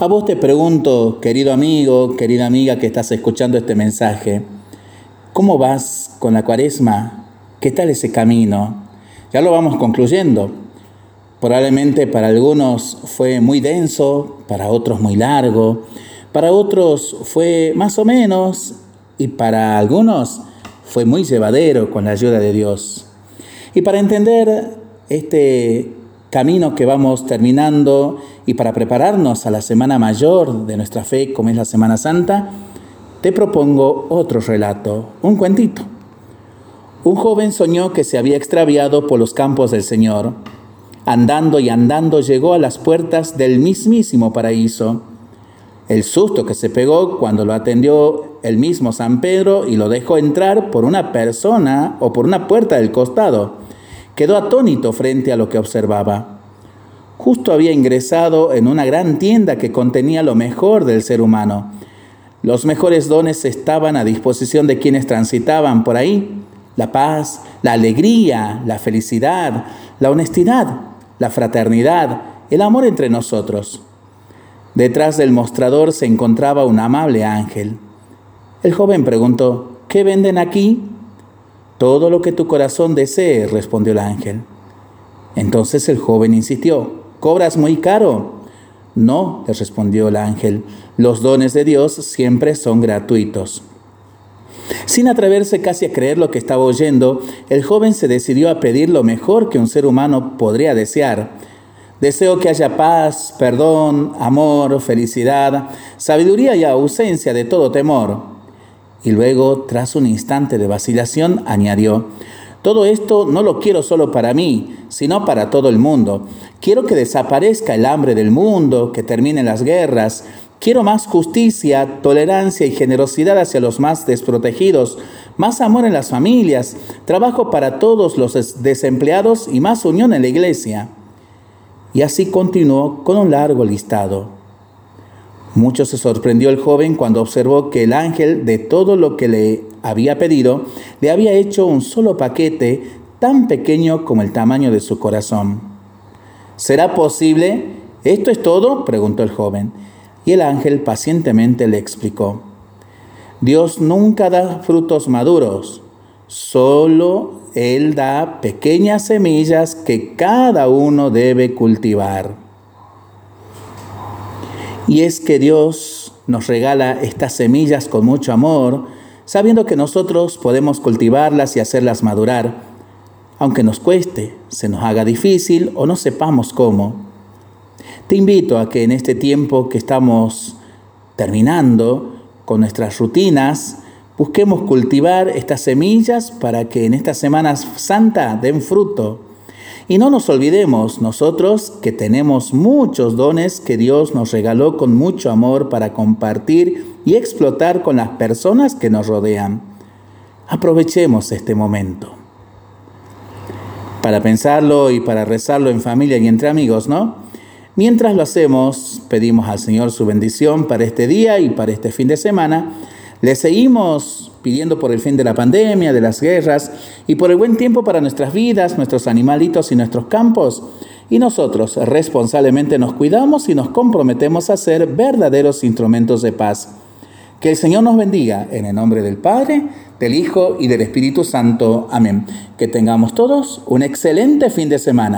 A vos te pregunto, querido amigo, querida amiga que estás escuchando este mensaje, ¿cómo vas con la cuaresma? ¿Qué tal ese camino? Ya lo vamos concluyendo. Probablemente para algunos fue muy denso, para otros muy largo, para otros fue más o menos y para algunos fue muy llevadero con la ayuda de Dios. Y para entender este camino que vamos terminando y para prepararnos a la semana mayor de nuestra fe, como es la Semana Santa, te propongo otro relato, un cuentito. Un joven soñó que se había extraviado por los campos del Señor. Andando y andando llegó a las puertas del mismísimo paraíso. El susto que se pegó cuando lo atendió el mismo San Pedro y lo dejó entrar por una persona o por una puerta del costado quedó atónito frente a lo que observaba. Justo había ingresado en una gran tienda que contenía lo mejor del ser humano. Los mejores dones estaban a disposición de quienes transitaban por ahí. La paz, la alegría, la felicidad, la honestidad, la fraternidad, el amor entre nosotros. Detrás del mostrador se encontraba un amable ángel. El joven preguntó, ¿qué venden aquí? Todo lo que tu corazón desee, respondió el ángel. Entonces el joven insistió, ¿cobras muy caro? No, le respondió el ángel, los dones de Dios siempre son gratuitos. Sin atreverse casi a creer lo que estaba oyendo, el joven se decidió a pedir lo mejor que un ser humano podría desear. Deseo que haya paz, perdón, amor, felicidad, sabiduría y ausencia de todo temor. Y luego, tras un instante de vacilación, añadió, todo esto no lo quiero solo para mí, sino para todo el mundo. Quiero que desaparezca el hambre del mundo, que terminen las guerras. Quiero más justicia, tolerancia y generosidad hacia los más desprotegidos, más amor en las familias, trabajo para todos los desempleados y más unión en la iglesia. Y así continuó con un largo listado. Mucho se sorprendió el joven cuando observó que el ángel de todo lo que le había pedido le había hecho un solo paquete tan pequeño como el tamaño de su corazón. ¿Será posible? ¿Esto es todo? preguntó el joven. Y el ángel pacientemente le explicó. Dios nunca da frutos maduros, solo Él da pequeñas semillas que cada uno debe cultivar. Y es que Dios nos regala estas semillas con mucho amor, sabiendo que nosotros podemos cultivarlas y hacerlas madurar, aunque nos cueste, se nos haga difícil o no sepamos cómo. Te invito a que en este tiempo que estamos terminando con nuestras rutinas, busquemos cultivar estas semillas para que en esta Semana Santa den fruto y no nos olvidemos nosotros que tenemos muchos dones que Dios nos regaló con mucho amor para compartir y explotar con las personas que nos rodean. Aprovechemos este momento. Para pensarlo y para rezarlo en familia y entre amigos, ¿no? Mientras lo hacemos, pedimos al Señor su bendición para este día y para este fin de semana. Le seguimos pidiendo por el fin de la pandemia, de las guerras y por el buen tiempo para nuestras vidas, nuestros animalitos y nuestros campos. Y nosotros responsablemente nos cuidamos y nos comprometemos a ser verdaderos instrumentos de paz. Que el Señor nos bendiga en el nombre del Padre, del Hijo y del Espíritu Santo. Amén. Que tengamos todos un excelente fin de semana.